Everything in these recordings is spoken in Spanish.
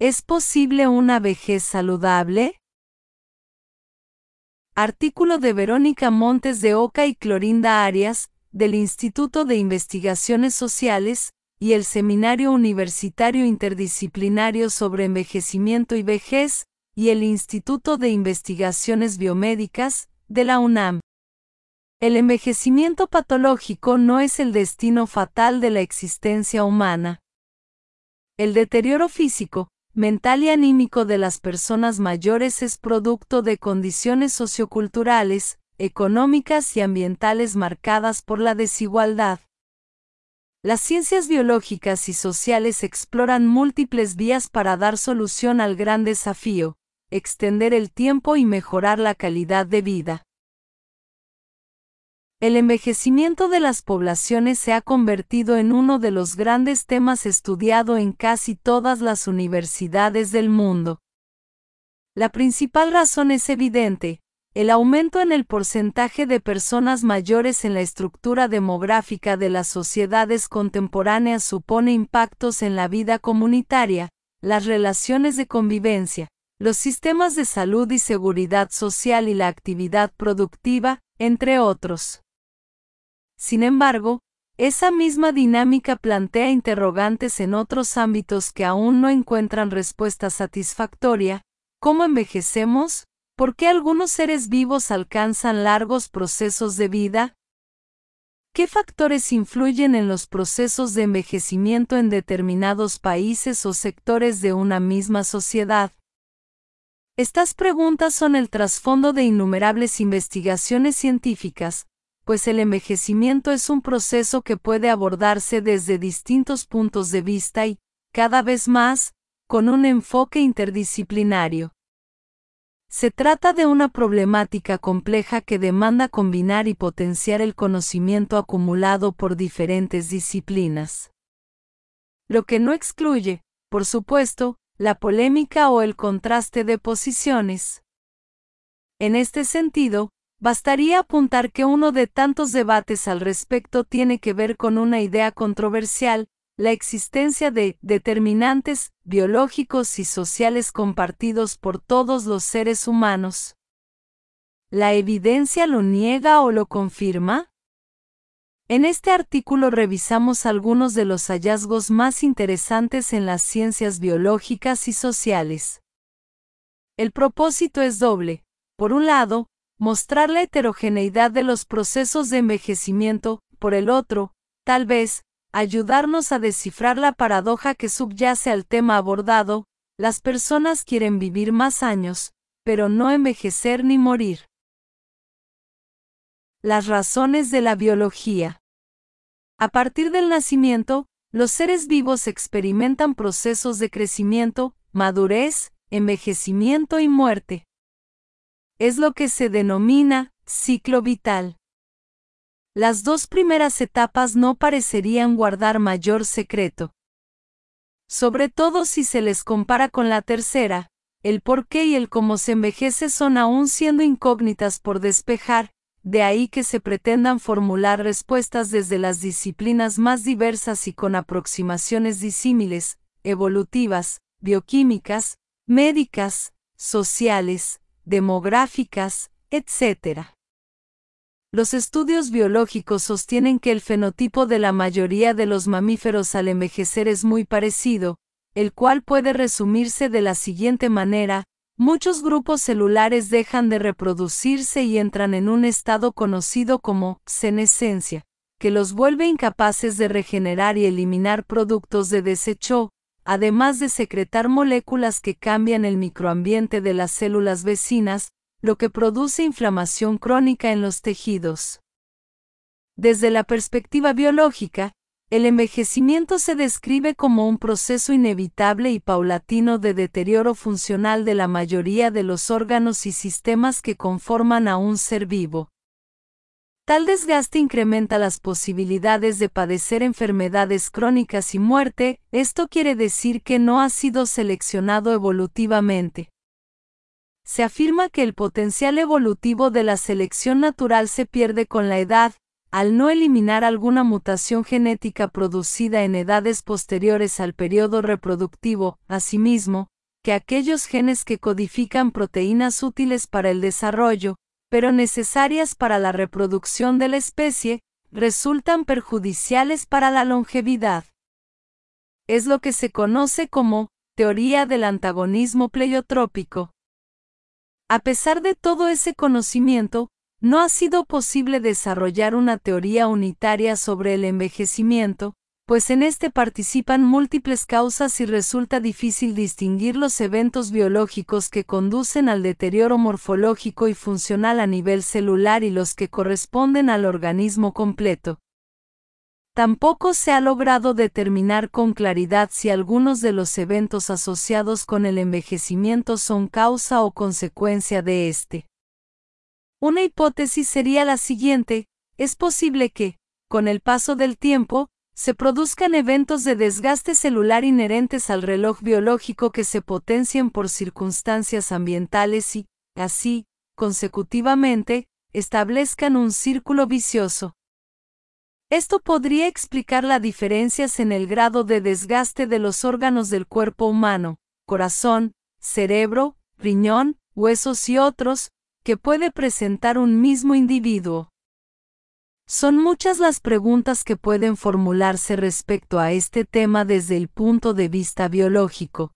¿Es posible una vejez saludable? Artículo de Verónica Montes de Oca y Clorinda Arias, del Instituto de Investigaciones Sociales, y el Seminario Universitario Interdisciplinario sobre Envejecimiento y Vejez, y el Instituto de Investigaciones Biomédicas, de la UNAM. El envejecimiento patológico no es el destino fatal de la existencia humana. El deterioro físico, mental y anímico de las personas mayores es producto de condiciones socioculturales, económicas y ambientales marcadas por la desigualdad. Las ciencias biológicas y sociales exploran múltiples vías para dar solución al gran desafío, extender el tiempo y mejorar la calidad de vida. El envejecimiento de las poblaciones se ha convertido en uno de los grandes temas estudiado en casi todas las universidades del mundo. La principal razón es evidente, el aumento en el porcentaje de personas mayores en la estructura demográfica de las sociedades contemporáneas supone impactos en la vida comunitaria, las relaciones de convivencia, los sistemas de salud y seguridad social y la actividad productiva, entre otros. Sin embargo, esa misma dinámica plantea interrogantes en otros ámbitos que aún no encuentran respuesta satisfactoria, ¿cómo envejecemos? ¿Por qué algunos seres vivos alcanzan largos procesos de vida? ¿Qué factores influyen en los procesos de envejecimiento en determinados países o sectores de una misma sociedad? Estas preguntas son el trasfondo de innumerables investigaciones científicas, pues el envejecimiento es un proceso que puede abordarse desde distintos puntos de vista y, cada vez más, con un enfoque interdisciplinario. Se trata de una problemática compleja que demanda combinar y potenciar el conocimiento acumulado por diferentes disciplinas. Lo que no excluye, por supuesto, la polémica o el contraste de posiciones. En este sentido, Bastaría apuntar que uno de tantos debates al respecto tiene que ver con una idea controversial, la existencia de determinantes biológicos y sociales compartidos por todos los seres humanos. ¿La evidencia lo niega o lo confirma? En este artículo revisamos algunos de los hallazgos más interesantes en las ciencias biológicas y sociales. El propósito es doble. Por un lado, mostrar la heterogeneidad de los procesos de envejecimiento, por el otro, tal vez, ayudarnos a descifrar la paradoja que subyace al tema abordado, las personas quieren vivir más años, pero no envejecer ni morir. Las razones de la biología. A partir del nacimiento, los seres vivos experimentan procesos de crecimiento, madurez, envejecimiento y muerte es lo que se denomina ciclo vital. Las dos primeras etapas no parecerían guardar mayor secreto. Sobre todo si se les compara con la tercera, el por qué y el cómo se envejece son aún siendo incógnitas por despejar, de ahí que se pretendan formular respuestas desde las disciplinas más diversas y con aproximaciones disímiles, evolutivas, bioquímicas, médicas, sociales, demográficas, etc. Los estudios biológicos sostienen que el fenotipo de la mayoría de los mamíferos al envejecer es muy parecido, el cual puede resumirse de la siguiente manera, muchos grupos celulares dejan de reproducirse y entran en un estado conocido como senescencia, que los vuelve incapaces de regenerar y eliminar productos de desecho, además de secretar moléculas que cambian el microambiente de las células vecinas, lo que produce inflamación crónica en los tejidos. Desde la perspectiva biológica, el envejecimiento se describe como un proceso inevitable y paulatino de deterioro funcional de la mayoría de los órganos y sistemas que conforman a un ser vivo. Tal desgaste incrementa las posibilidades de padecer enfermedades crónicas y muerte, esto quiere decir que no ha sido seleccionado evolutivamente. Se afirma que el potencial evolutivo de la selección natural se pierde con la edad, al no eliminar alguna mutación genética producida en edades posteriores al periodo reproductivo, asimismo, que aquellos genes que codifican proteínas útiles para el desarrollo, pero necesarias para la reproducción de la especie, resultan perjudiciales para la longevidad. Es lo que se conoce como teoría del antagonismo pleiotrópico. A pesar de todo ese conocimiento, no ha sido posible desarrollar una teoría unitaria sobre el envejecimiento, pues en este participan múltiples causas y resulta difícil distinguir los eventos biológicos que conducen al deterioro morfológico y funcional a nivel celular y los que corresponden al organismo completo. Tampoco se ha logrado determinar con claridad si algunos de los eventos asociados con el envejecimiento son causa o consecuencia de este. Una hipótesis sería la siguiente, es posible que, con el paso del tiempo, se produzcan eventos de desgaste celular inherentes al reloj biológico que se potencien por circunstancias ambientales y, así, consecutivamente, establezcan un círculo vicioso. Esto podría explicar las diferencias en el grado de desgaste de los órganos del cuerpo humano, corazón, cerebro, riñón, huesos y otros, que puede presentar un mismo individuo. Son muchas las preguntas que pueden formularse respecto a este tema desde el punto de vista biológico.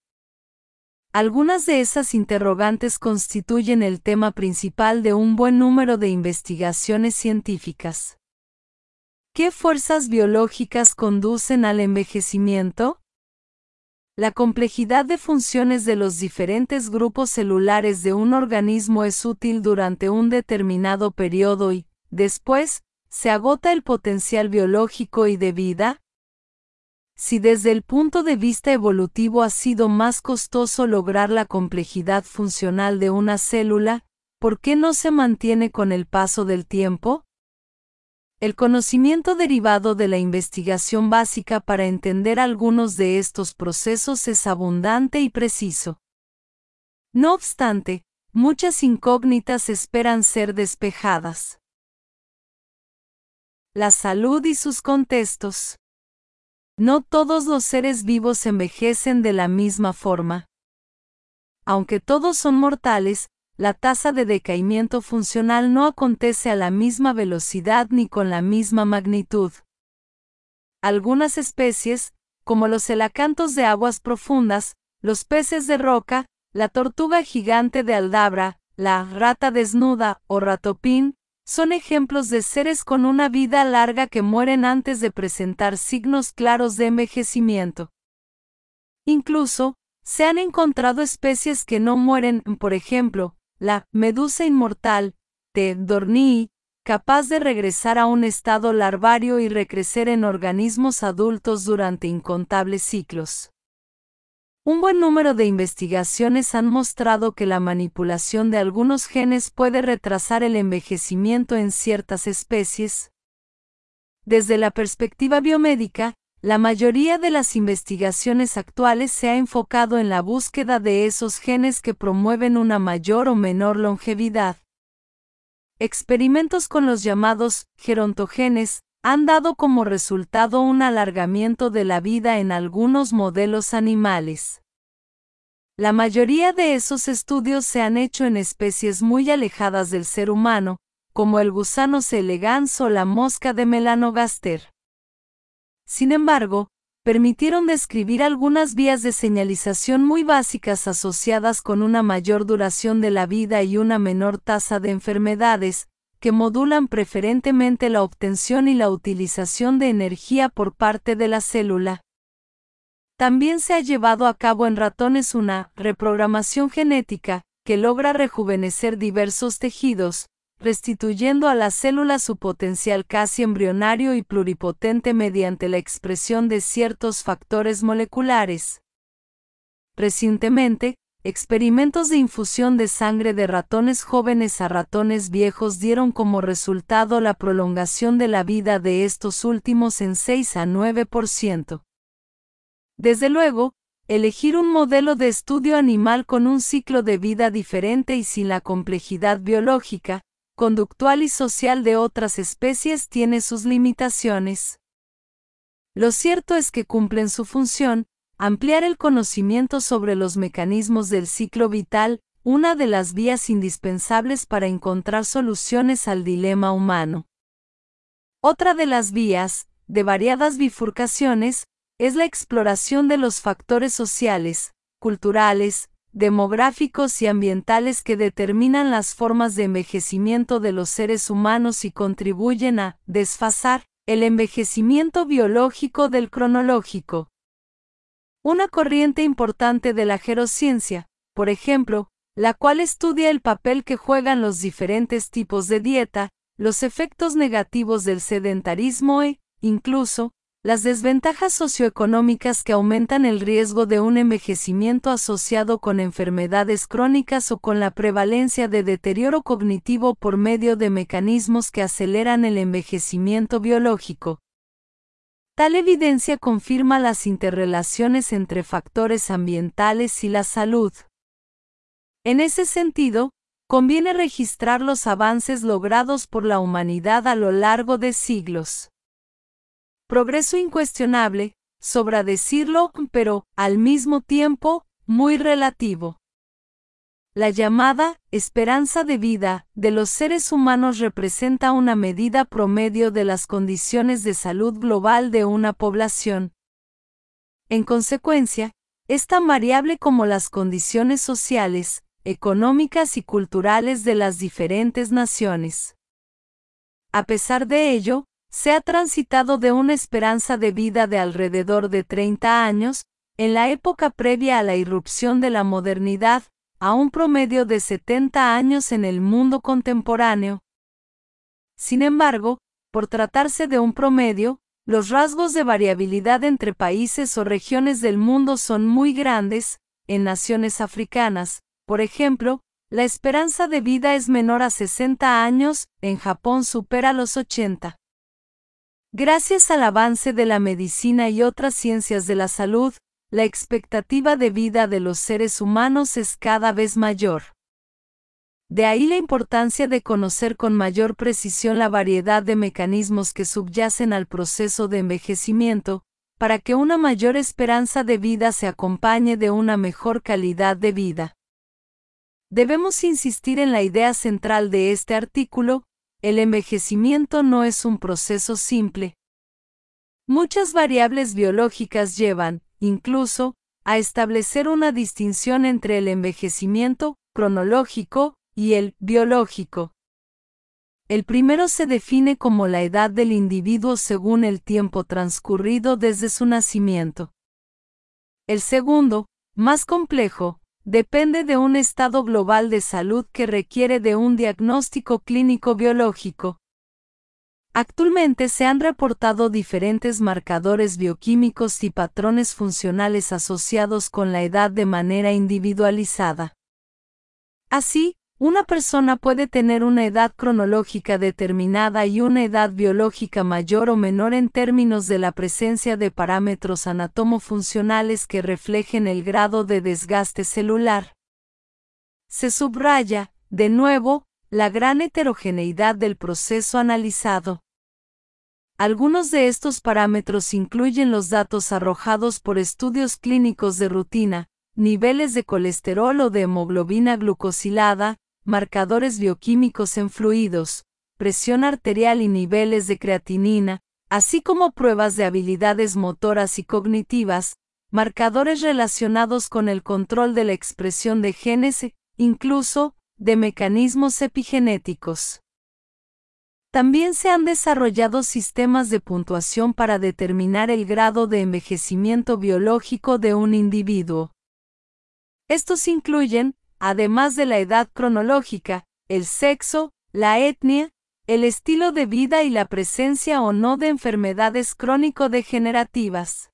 Algunas de esas interrogantes constituyen el tema principal de un buen número de investigaciones científicas. ¿Qué fuerzas biológicas conducen al envejecimiento? La complejidad de funciones de los diferentes grupos celulares de un organismo es útil durante un determinado periodo y, después, se agota el potencial biológico y de vida. Si desde el punto de vista evolutivo ha sido más costoso lograr la complejidad funcional de una célula, ¿por qué no se mantiene con el paso del tiempo? El conocimiento derivado de la investigación básica para entender algunos de estos procesos es abundante y preciso. No obstante, muchas incógnitas esperan ser despejadas. La salud y sus contextos. No todos los seres vivos envejecen de la misma forma. Aunque todos son mortales, la tasa de decaimiento funcional no acontece a la misma velocidad ni con la misma magnitud. Algunas especies, como los elacantos de aguas profundas, los peces de roca, la tortuga gigante de Aldabra, la rata desnuda o ratopín, son ejemplos de seres con una vida larga que mueren antes de presentar signos claros de envejecimiento. Incluso, se han encontrado especies que no mueren, por ejemplo, la medusa inmortal, de Dornii, capaz de regresar a un estado larvario y recrecer en organismos adultos durante incontables ciclos. Un buen número de investigaciones han mostrado que la manipulación de algunos genes puede retrasar el envejecimiento en ciertas especies. Desde la perspectiva biomédica, la mayoría de las investigaciones actuales se ha enfocado en la búsqueda de esos genes que promueven una mayor o menor longevidad. Experimentos con los llamados gerontogenes han dado como resultado un alargamiento de la vida en algunos modelos animales. La mayoría de esos estudios se han hecho en especies muy alejadas del ser humano, como el gusano C. elegans o la mosca de Melanogaster. Sin embargo, permitieron describir algunas vías de señalización muy básicas asociadas con una mayor duración de la vida y una menor tasa de enfermedades, que modulan preferentemente la obtención y la utilización de energía por parte de la célula. También se ha llevado a cabo en ratones una reprogramación genética, que logra rejuvenecer diversos tejidos, restituyendo a la célula su potencial casi embrionario y pluripotente mediante la expresión de ciertos factores moleculares. Recientemente, experimentos de infusión de sangre de ratones jóvenes a ratones viejos dieron como resultado la prolongación de la vida de estos últimos en 6 a 9%. Desde luego, elegir un modelo de estudio animal con un ciclo de vida diferente y sin la complejidad biológica, conductual y social de otras especies tiene sus limitaciones. Lo cierto es que cumplen su función, ampliar el conocimiento sobre los mecanismos del ciclo vital, una de las vías indispensables para encontrar soluciones al dilema humano. Otra de las vías, de variadas bifurcaciones, es la exploración de los factores sociales, culturales, demográficos y ambientales que determinan las formas de envejecimiento de los seres humanos y contribuyen a desfasar el envejecimiento biológico del cronológico. Una corriente importante de la gerociencia, por ejemplo, la cual estudia el papel que juegan los diferentes tipos de dieta, los efectos negativos del sedentarismo e, incluso, las desventajas socioeconómicas que aumentan el riesgo de un envejecimiento asociado con enfermedades crónicas o con la prevalencia de deterioro cognitivo por medio de mecanismos que aceleran el envejecimiento biológico. Tal evidencia confirma las interrelaciones entre factores ambientales y la salud. En ese sentido, conviene registrar los avances logrados por la humanidad a lo largo de siglos. Progreso incuestionable, sobra decirlo, pero, al mismo tiempo, muy relativo. La llamada esperanza de vida de los seres humanos representa una medida promedio de las condiciones de salud global de una población. En consecuencia, es tan variable como las condiciones sociales, económicas y culturales de las diferentes naciones. A pesar de ello, se ha transitado de una esperanza de vida de alrededor de 30 años, en la época previa a la irrupción de la modernidad, a un promedio de 70 años en el mundo contemporáneo. Sin embargo, por tratarse de un promedio, los rasgos de variabilidad entre países o regiones del mundo son muy grandes, en naciones africanas, por ejemplo, la esperanza de vida es menor a 60 años, en Japón supera los 80. Gracias al avance de la medicina y otras ciencias de la salud, la expectativa de vida de los seres humanos es cada vez mayor. De ahí la importancia de conocer con mayor precisión la variedad de mecanismos que subyacen al proceso de envejecimiento, para que una mayor esperanza de vida se acompañe de una mejor calidad de vida. Debemos insistir en la idea central de este artículo, el envejecimiento no es un proceso simple. Muchas variables biológicas llevan, incluso, a establecer una distinción entre el envejecimiento cronológico y el biológico. El primero se define como la edad del individuo según el tiempo transcurrido desde su nacimiento. El segundo, más complejo, depende de un estado global de salud que requiere de un diagnóstico clínico biológico. Actualmente se han reportado diferentes marcadores bioquímicos y patrones funcionales asociados con la edad de manera individualizada. Así, una persona puede tener una edad cronológica determinada y una edad biológica mayor o menor en términos de la presencia de parámetros anatomofuncionales que reflejen el grado de desgaste celular. Se subraya, de nuevo, la gran heterogeneidad del proceso analizado. Algunos de estos parámetros incluyen los datos arrojados por estudios clínicos de rutina, niveles de colesterol o de hemoglobina glucosilada, marcadores bioquímicos en fluidos, presión arterial y niveles de creatinina, así como pruebas de habilidades motoras y cognitivas, marcadores relacionados con el control de la expresión de genes, incluso, de mecanismos epigenéticos. También se han desarrollado sistemas de puntuación para determinar el grado de envejecimiento biológico de un individuo. Estos incluyen, además de la edad cronológica, el sexo, la etnia, el estilo de vida y la presencia o no de enfermedades crónico-degenerativas.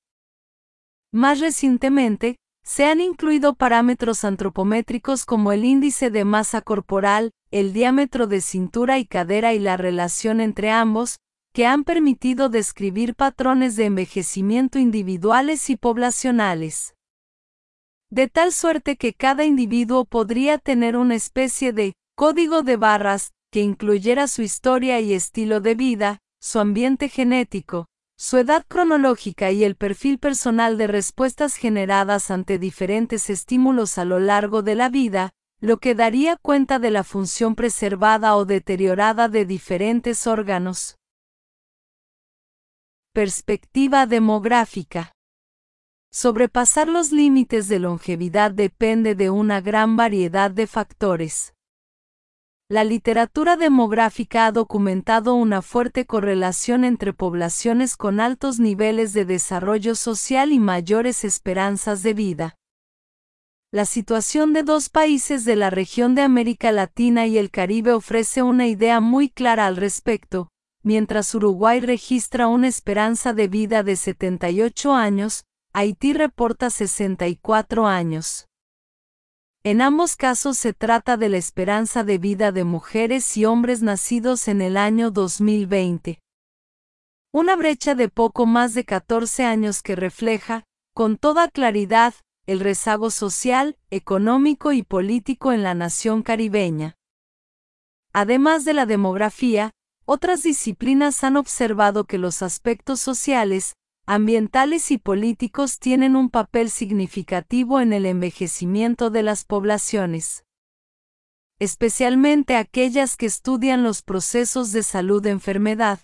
Más recientemente, se han incluido parámetros antropométricos como el índice de masa corporal, el diámetro de cintura y cadera y la relación entre ambos, que han permitido describir patrones de envejecimiento individuales y poblacionales. De tal suerte que cada individuo podría tener una especie de código de barras que incluyera su historia y estilo de vida, su ambiente genético, su edad cronológica y el perfil personal de respuestas generadas ante diferentes estímulos a lo largo de la vida, lo que daría cuenta de la función preservada o deteriorada de diferentes órganos. Perspectiva demográfica. Sobrepasar los límites de longevidad depende de una gran variedad de factores. La literatura demográfica ha documentado una fuerte correlación entre poblaciones con altos niveles de desarrollo social y mayores esperanzas de vida. La situación de dos países de la región de América Latina y el Caribe ofrece una idea muy clara al respecto, mientras Uruguay registra una esperanza de vida de 78 años, Haití reporta 64 años. En ambos casos se trata de la esperanza de vida de mujeres y hombres nacidos en el año 2020. Una brecha de poco más de 14 años que refleja, con toda claridad, el rezago social, económico y político en la nación caribeña. Además de la demografía, otras disciplinas han observado que los aspectos sociales, ambientales y políticos tienen un papel significativo en el envejecimiento de las poblaciones, especialmente aquellas que estudian los procesos de salud-enfermedad.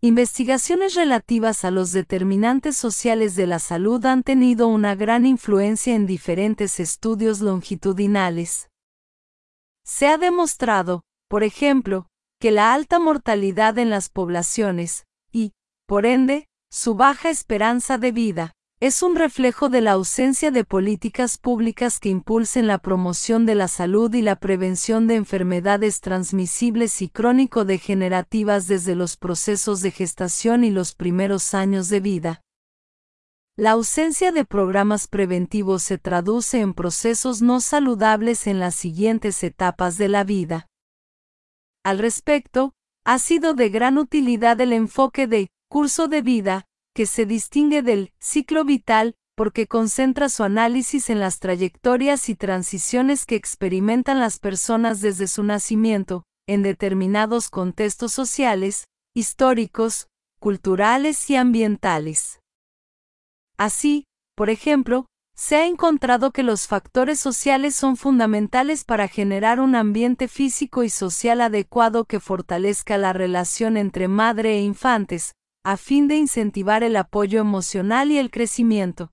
Investigaciones relativas a los determinantes sociales de la salud han tenido una gran influencia en diferentes estudios longitudinales. Se ha demostrado, por ejemplo, que la alta mortalidad en las poblaciones, y, por ende, su baja esperanza de vida, es un reflejo de la ausencia de políticas públicas que impulsen la promoción de la salud y la prevención de enfermedades transmisibles y crónico-degenerativas desde los procesos de gestación y los primeros años de vida. La ausencia de programas preventivos se traduce en procesos no saludables en las siguientes etapas de la vida. Al respecto, ha sido de gran utilidad el enfoque de curso de vida, que se distingue del ciclo vital porque concentra su análisis en las trayectorias y transiciones que experimentan las personas desde su nacimiento, en determinados contextos sociales, históricos, culturales y ambientales. Así, por ejemplo, se ha encontrado que los factores sociales son fundamentales para generar un ambiente físico y social adecuado que fortalezca la relación entre madre e infantes, a fin de incentivar el apoyo emocional y el crecimiento.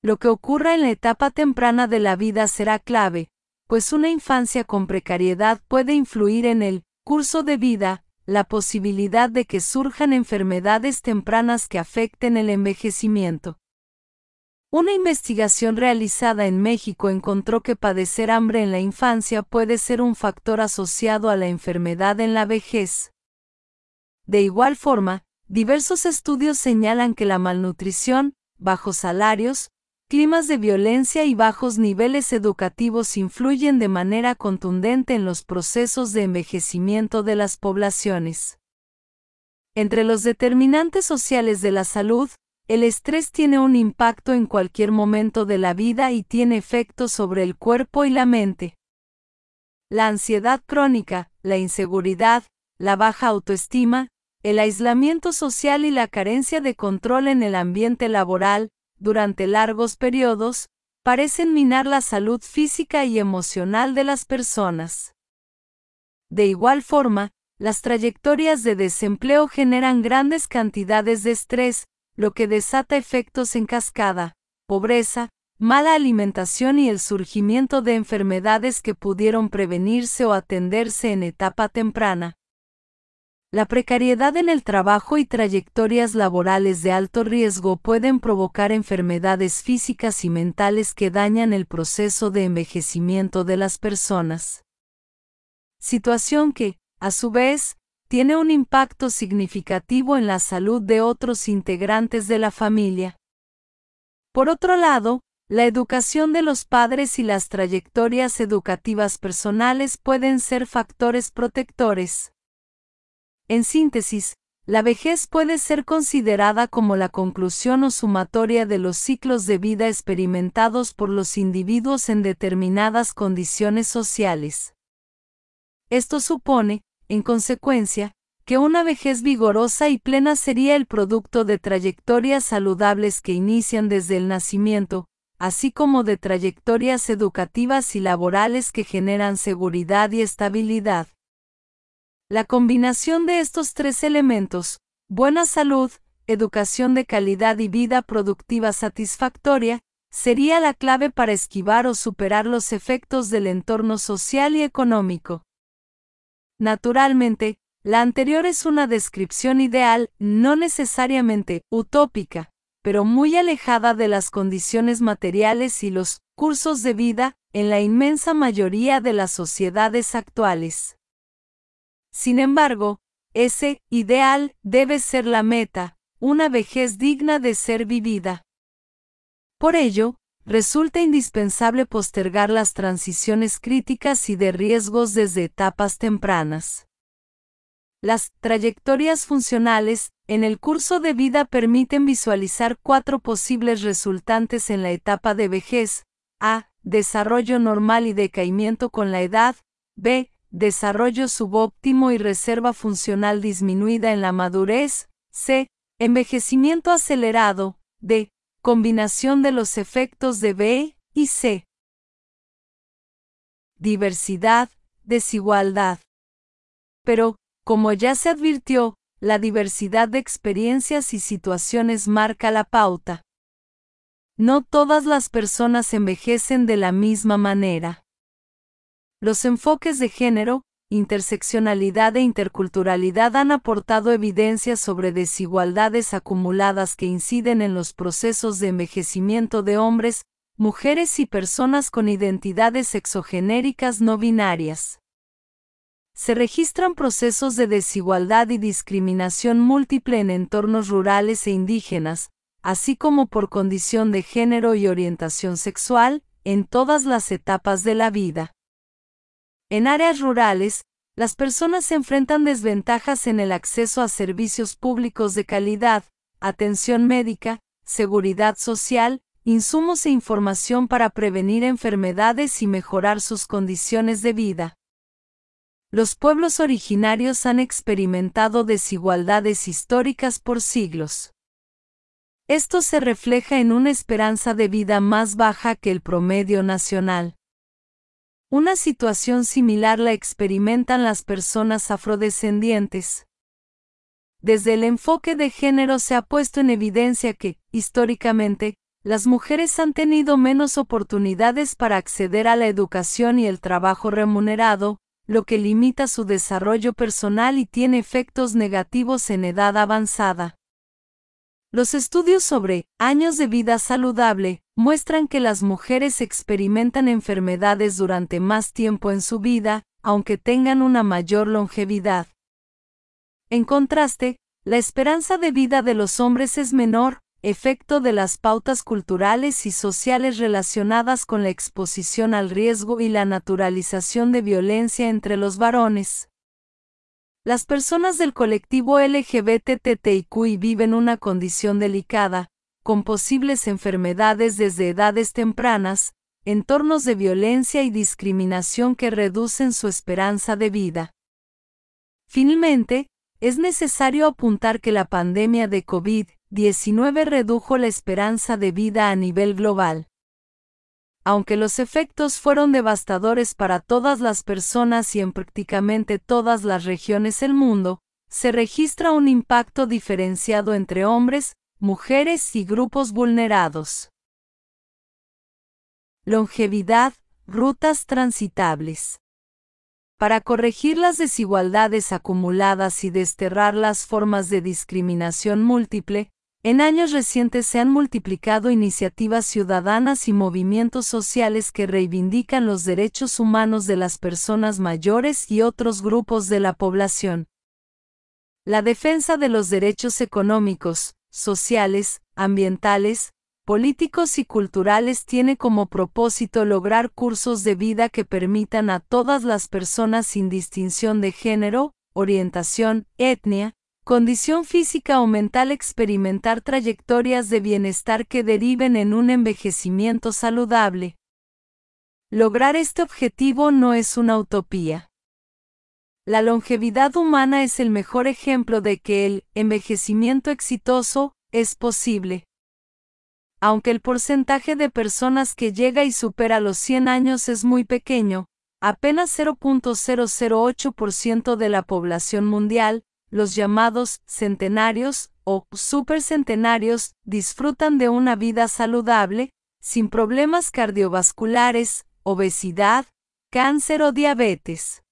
Lo que ocurra en la etapa temprana de la vida será clave, pues una infancia con precariedad puede influir en el curso de vida, la posibilidad de que surjan enfermedades tempranas que afecten el envejecimiento. Una investigación realizada en México encontró que padecer hambre en la infancia puede ser un factor asociado a la enfermedad en la vejez. De igual forma, Diversos estudios señalan que la malnutrición, bajos salarios, climas de violencia y bajos niveles educativos influyen de manera contundente en los procesos de envejecimiento de las poblaciones. Entre los determinantes sociales de la salud, el estrés tiene un impacto en cualquier momento de la vida y tiene efectos sobre el cuerpo y la mente. La ansiedad crónica, la inseguridad, la baja autoestima, el aislamiento social y la carencia de control en el ambiente laboral, durante largos periodos, parecen minar la salud física y emocional de las personas. De igual forma, las trayectorias de desempleo generan grandes cantidades de estrés, lo que desata efectos en cascada, pobreza, mala alimentación y el surgimiento de enfermedades que pudieron prevenirse o atenderse en etapa temprana. La precariedad en el trabajo y trayectorias laborales de alto riesgo pueden provocar enfermedades físicas y mentales que dañan el proceso de envejecimiento de las personas. Situación que, a su vez, tiene un impacto significativo en la salud de otros integrantes de la familia. Por otro lado, la educación de los padres y las trayectorias educativas personales pueden ser factores protectores. En síntesis, la vejez puede ser considerada como la conclusión o sumatoria de los ciclos de vida experimentados por los individuos en determinadas condiciones sociales. Esto supone, en consecuencia, que una vejez vigorosa y plena sería el producto de trayectorias saludables que inician desde el nacimiento, así como de trayectorias educativas y laborales que generan seguridad y estabilidad. La combinación de estos tres elementos, buena salud, educación de calidad y vida productiva satisfactoria, sería la clave para esquivar o superar los efectos del entorno social y económico. Naturalmente, la anterior es una descripción ideal, no necesariamente utópica, pero muy alejada de las condiciones materiales y los cursos de vida en la inmensa mayoría de las sociedades actuales. Sin embargo, ese ideal debe ser la meta, una vejez digna de ser vivida. Por ello, resulta indispensable postergar las transiciones críticas y de riesgos desde etapas tempranas. Las trayectorias funcionales en el curso de vida permiten visualizar cuatro posibles resultantes en la etapa de vejez. A. Desarrollo normal y decaimiento con la edad. B. Desarrollo subóptimo y reserva funcional disminuida en la madurez. C. Envejecimiento acelerado. D. Combinación de los efectos de B y C. Diversidad, desigualdad. Pero, como ya se advirtió, la diversidad de experiencias y situaciones marca la pauta. No todas las personas envejecen de la misma manera. Los enfoques de género, interseccionalidad e interculturalidad han aportado evidencias sobre desigualdades acumuladas que inciden en los procesos de envejecimiento de hombres, mujeres y personas con identidades exogenéricas no binarias se registran procesos de desigualdad y discriminación múltiple en entornos rurales e indígenas, así como por condición de género y orientación sexual, en todas las etapas de la vida. En áreas rurales, las personas se enfrentan desventajas en el acceso a servicios públicos de calidad, atención médica, seguridad social, insumos e información para prevenir enfermedades y mejorar sus condiciones de vida los pueblos originarios han experimentado desigualdades históricas por siglos. Esto se refleja en una esperanza de vida más baja que el promedio nacional. Una situación similar la experimentan las personas afrodescendientes. Desde el enfoque de género se ha puesto en evidencia que, históricamente, las mujeres han tenido menos oportunidades para acceder a la educación y el trabajo remunerado, lo que limita su desarrollo personal y tiene efectos negativos en edad avanzada. Los estudios sobre años de vida saludable muestran que las mujeres experimentan enfermedades durante más tiempo en su vida, aunque tengan una mayor longevidad. En contraste, la esperanza de vida de los hombres es menor, efecto de las pautas culturales y sociales relacionadas con la exposición al riesgo y la naturalización de violencia entre los varones. Las personas del colectivo LGBTTIQ viven una condición delicada, con posibles enfermedades desde edades tempranas, entornos de violencia y discriminación que reducen su esperanza de vida. Finalmente, es necesario apuntar que la pandemia de COVID 19 redujo la esperanza de vida a nivel global. Aunque los efectos fueron devastadores para todas las personas y en prácticamente todas las regiones del mundo, se registra un impacto diferenciado entre hombres, mujeres y grupos vulnerados. Longevidad, rutas transitables. Para corregir las desigualdades acumuladas y desterrar las formas de discriminación múltiple, en años recientes se han multiplicado iniciativas ciudadanas y movimientos sociales que reivindican los derechos humanos de las personas mayores y otros grupos de la población. La defensa de los derechos económicos, sociales, ambientales, políticos y culturales tiene como propósito lograr cursos de vida que permitan a todas las personas sin distinción de género, orientación, etnia, condición física o mental experimentar trayectorias de bienestar que deriven en un envejecimiento saludable. Lograr este objetivo no es una utopía. La longevidad humana es el mejor ejemplo de que el envejecimiento exitoso es posible. Aunque el porcentaje de personas que llega y supera los 100 años es muy pequeño, apenas 0.008% de la población mundial, los llamados centenarios o supercentenarios, disfrutan de una vida saludable, sin problemas cardiovasculares, obesidad, cáncer o diabetes.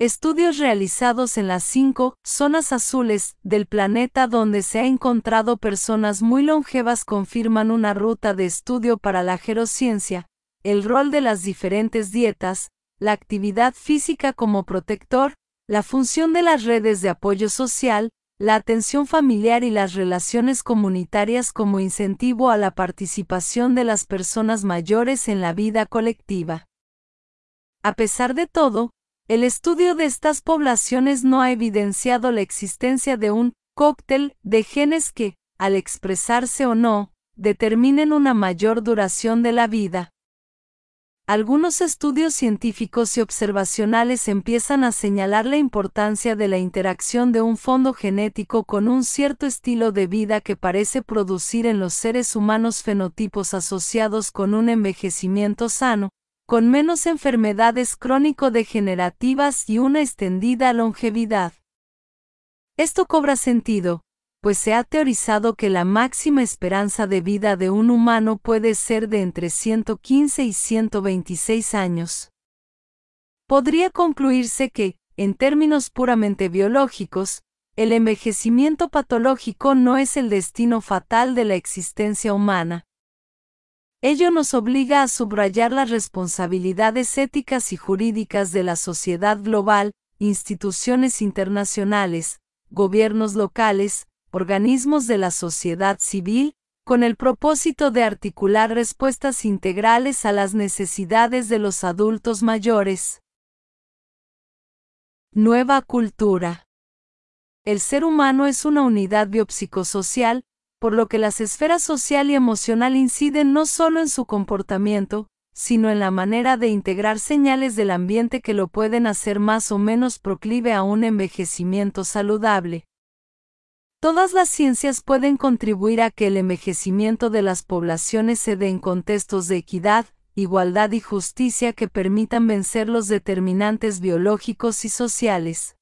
Estudios realizados en las cinco zonas azules del planeta donde se ha encontrado personas muy longevas confirman una ruta de estudio para la gerociencia, el rol de las diferentes dietas, la actividad física como protector, la función de las redes de apoyo social, la atención familiar y las relaciones comunitarias como incentivo a la participación de las personas mayores en la vida colectiva. A pesar de todo, el estudio de estas poblaciones no ha evidenciado la existencia de un cóctel de genes que, al expresarse o no, determinen una mayor duración de la vida. Algunos estudios científicos y observacionales empiezan a señalar la importancia de la interacción de un fondo genético con un cierto estilo de vida que parece producir en los seres humanos fenotipos asociados con un envejecimiento sano, con menos enfermedades crónico-degenerativas y una extendida longevidad. Esto cobra sentido, pues se ha teorizado que la máxima esperanza de vida de un humano puede ser de entre 115 y 126 años. Podría concluirse que, en términos puramente biológicos, el envejecimiento patológico no es el destino fatal de la existencia humana, Ello nos obliga a subrayar las responsabilidades éticas y jurídicas de la sociedad global, instituciones internacionales, gobiernos locales, organismos de la sociedad civil, con el propósito de articular respuestas integrales a las necesidades de los adultos mayores. Nueva cultura. El ser humano es una unidad biopsicosocial, por lo que las esferas social y emocional inciden no solo en su comportamiento, sino en la manera de integrar señales del ambiente que lo pueden hacer más o menos proclive a un envejecimiento saludable. Todas las ciencias pueden contribuir a que el envejecimiento de las poblaciones se dé en contextos de equidad, igualdad y justicia que permitan vencer los determinantes biológicos y sociales.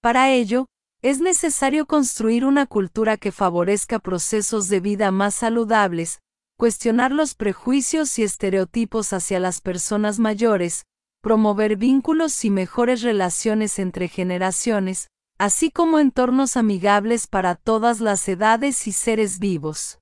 Para ello, es necesario construir una cultura que favorezca procesos de vida más saludables, cuestionar los prejuicios y estereotipos hacia las personas mayores, promover vínculos y mejores relaciones entre generaciones, así como entornos amigables para todas las edades y seres vivos.